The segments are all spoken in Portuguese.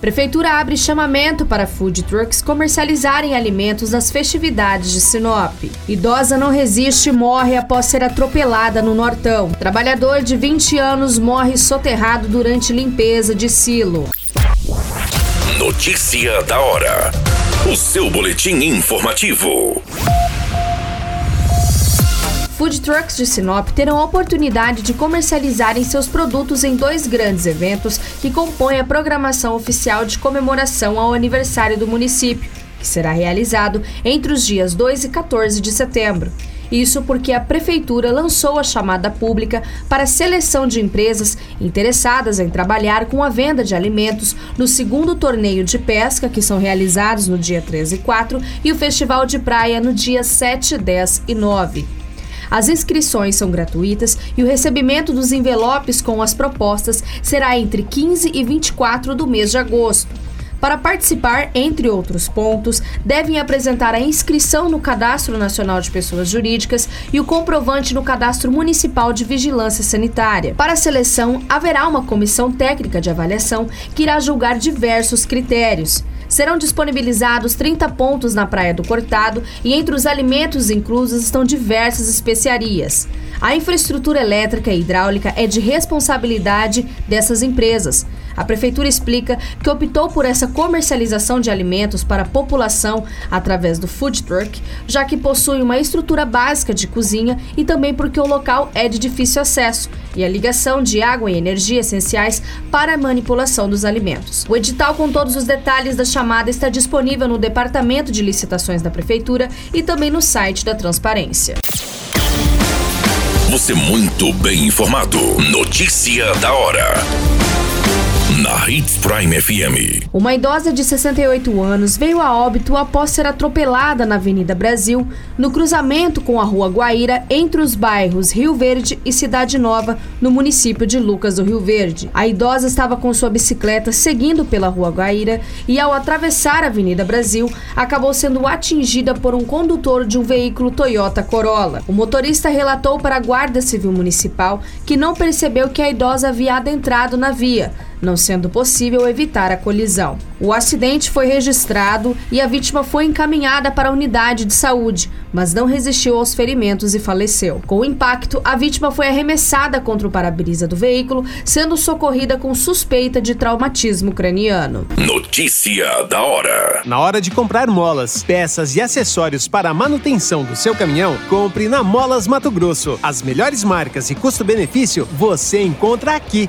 Prefeitura abre chamamento para food trucks comercializarem alimentos nas festividades de Sinop. Idosa não resiste e morre após ser atropelada no Nortão. Trabalhador de 20 anos morre soterrado durante limpeza de silo. Notícia da hora. O seu boletim informativo. Food trucks de Sinop terão a oportunidade de comercializarem seus produtos em dois grandes eventos que compõem a programação oficial de comemoração ao aniversário do município, que será realizado entre os dias 2 e 14 de setembro. Isso porque a Prefeitura lançou a chamada pública para seleção de empresas interessadas em trabalhar com a venda de alimentos no segundo torneio de pesca, que são realizados no dia 13 e 4, e o Festival de Praia no dia 7, 10 e 9. As inscrições são gratuitas e o recebimento dos envelopes com as propostas será entre 15 e 24 do mês de agosto. Para participar, entre outros pontos, devem apresentar a inscrição no Cadastro Nacional de Pessoas Jurídicas e o comprovante no Cadastro Municipal de Vigilância Sanitária. Para a seleção, haverá uma comissão técnica de avaliação que irá julgar diversos critérios serão disponibilizados 30 pontos na Praia do Cortado e entre os alimentos inclusos estão diversas especiarias. A infraestrutura elétrica e hidráulica é de responsabilidade dessas empresas. A prefeitura explica que optou por essa comercialização de alimentos para a população através do food truck, já que possui uma estrutura básica de cozinha e também porque o local é de difícil acesso e a ligação de água e energia essenciais para a manipulação dos alimentos. O edital com todos os detalhes da chamada está disponível no Departamento de Licitações da Prefeitura e também no site da Transparência. Você muito bem informado. Notícia da hora na Hits Prime FM. Uma idosa de 68 anos veio a óbito após ser atropelada na Avenida Brasil, no cruzamento com a Rua Guaíra, entre os bairros Rio Verde e Cidade Nova, no município de Lucas do Rio Verde. A idosa estava com sua bicicleta seguindo pela Rua Guaíra e, ao atravessar a Avenida Brasil, acabou sendo atingida por um condutor de um veículo Toyota Corolla. O motorista relatou para a Guarda Civil Municipal que não percebeu que a idosa havia adentrado na via não sendo possível evitar a colisão. O acidente foi registrado e a vítima foi encaminhada para a unidade de saúde, mas não resistiu aos ferimentos e faleceu. Com o impacto, a vítima foi arremessada contra o para-brisa do veículo, sendo socorrida com suspeita de traumatismo craniano. Notícia da hora: Na hora de comprar molas, peças e acessórios para a manutenção do seu caminhão, compre na Molas Mato Grosso. As melhores marcas e custo-benefício você encontra aqui.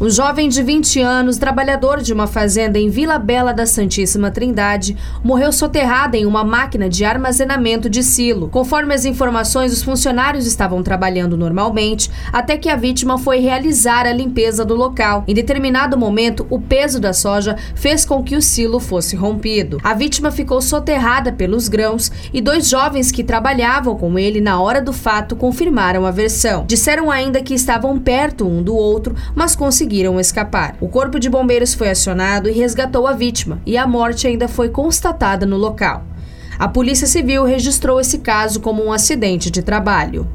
Um jovem de 20 anos, trabalhador de uma fazenda em Vila Bela da Santíssima Trindade, morreu soterrado em uma máquina de armazenamento de silo. Conforme as informações, os funcionários estavam trabalhando normalmente até que a vítima foi realizar a limpeza do local. Em determinado momento, o peso da soja fez com que o silo fosse rompido. A vítima ficou soterrada pelos grãos e dois jovens que trabalhavam com ele na hora do fato confirmaram a versão. Disseram ainda que estavam perto um do outro, mas conseguiram conseguiram escapar. O corpo de bombeiros foi acionado e resgatou a vítima, e a morte ainda foi constatada no local. A Polícia Civil registrou esse caso como um acidente de trabalho.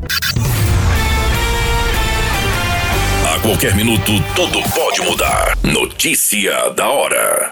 A qualquer minuto, tudo pode mudar. Notícia da hora.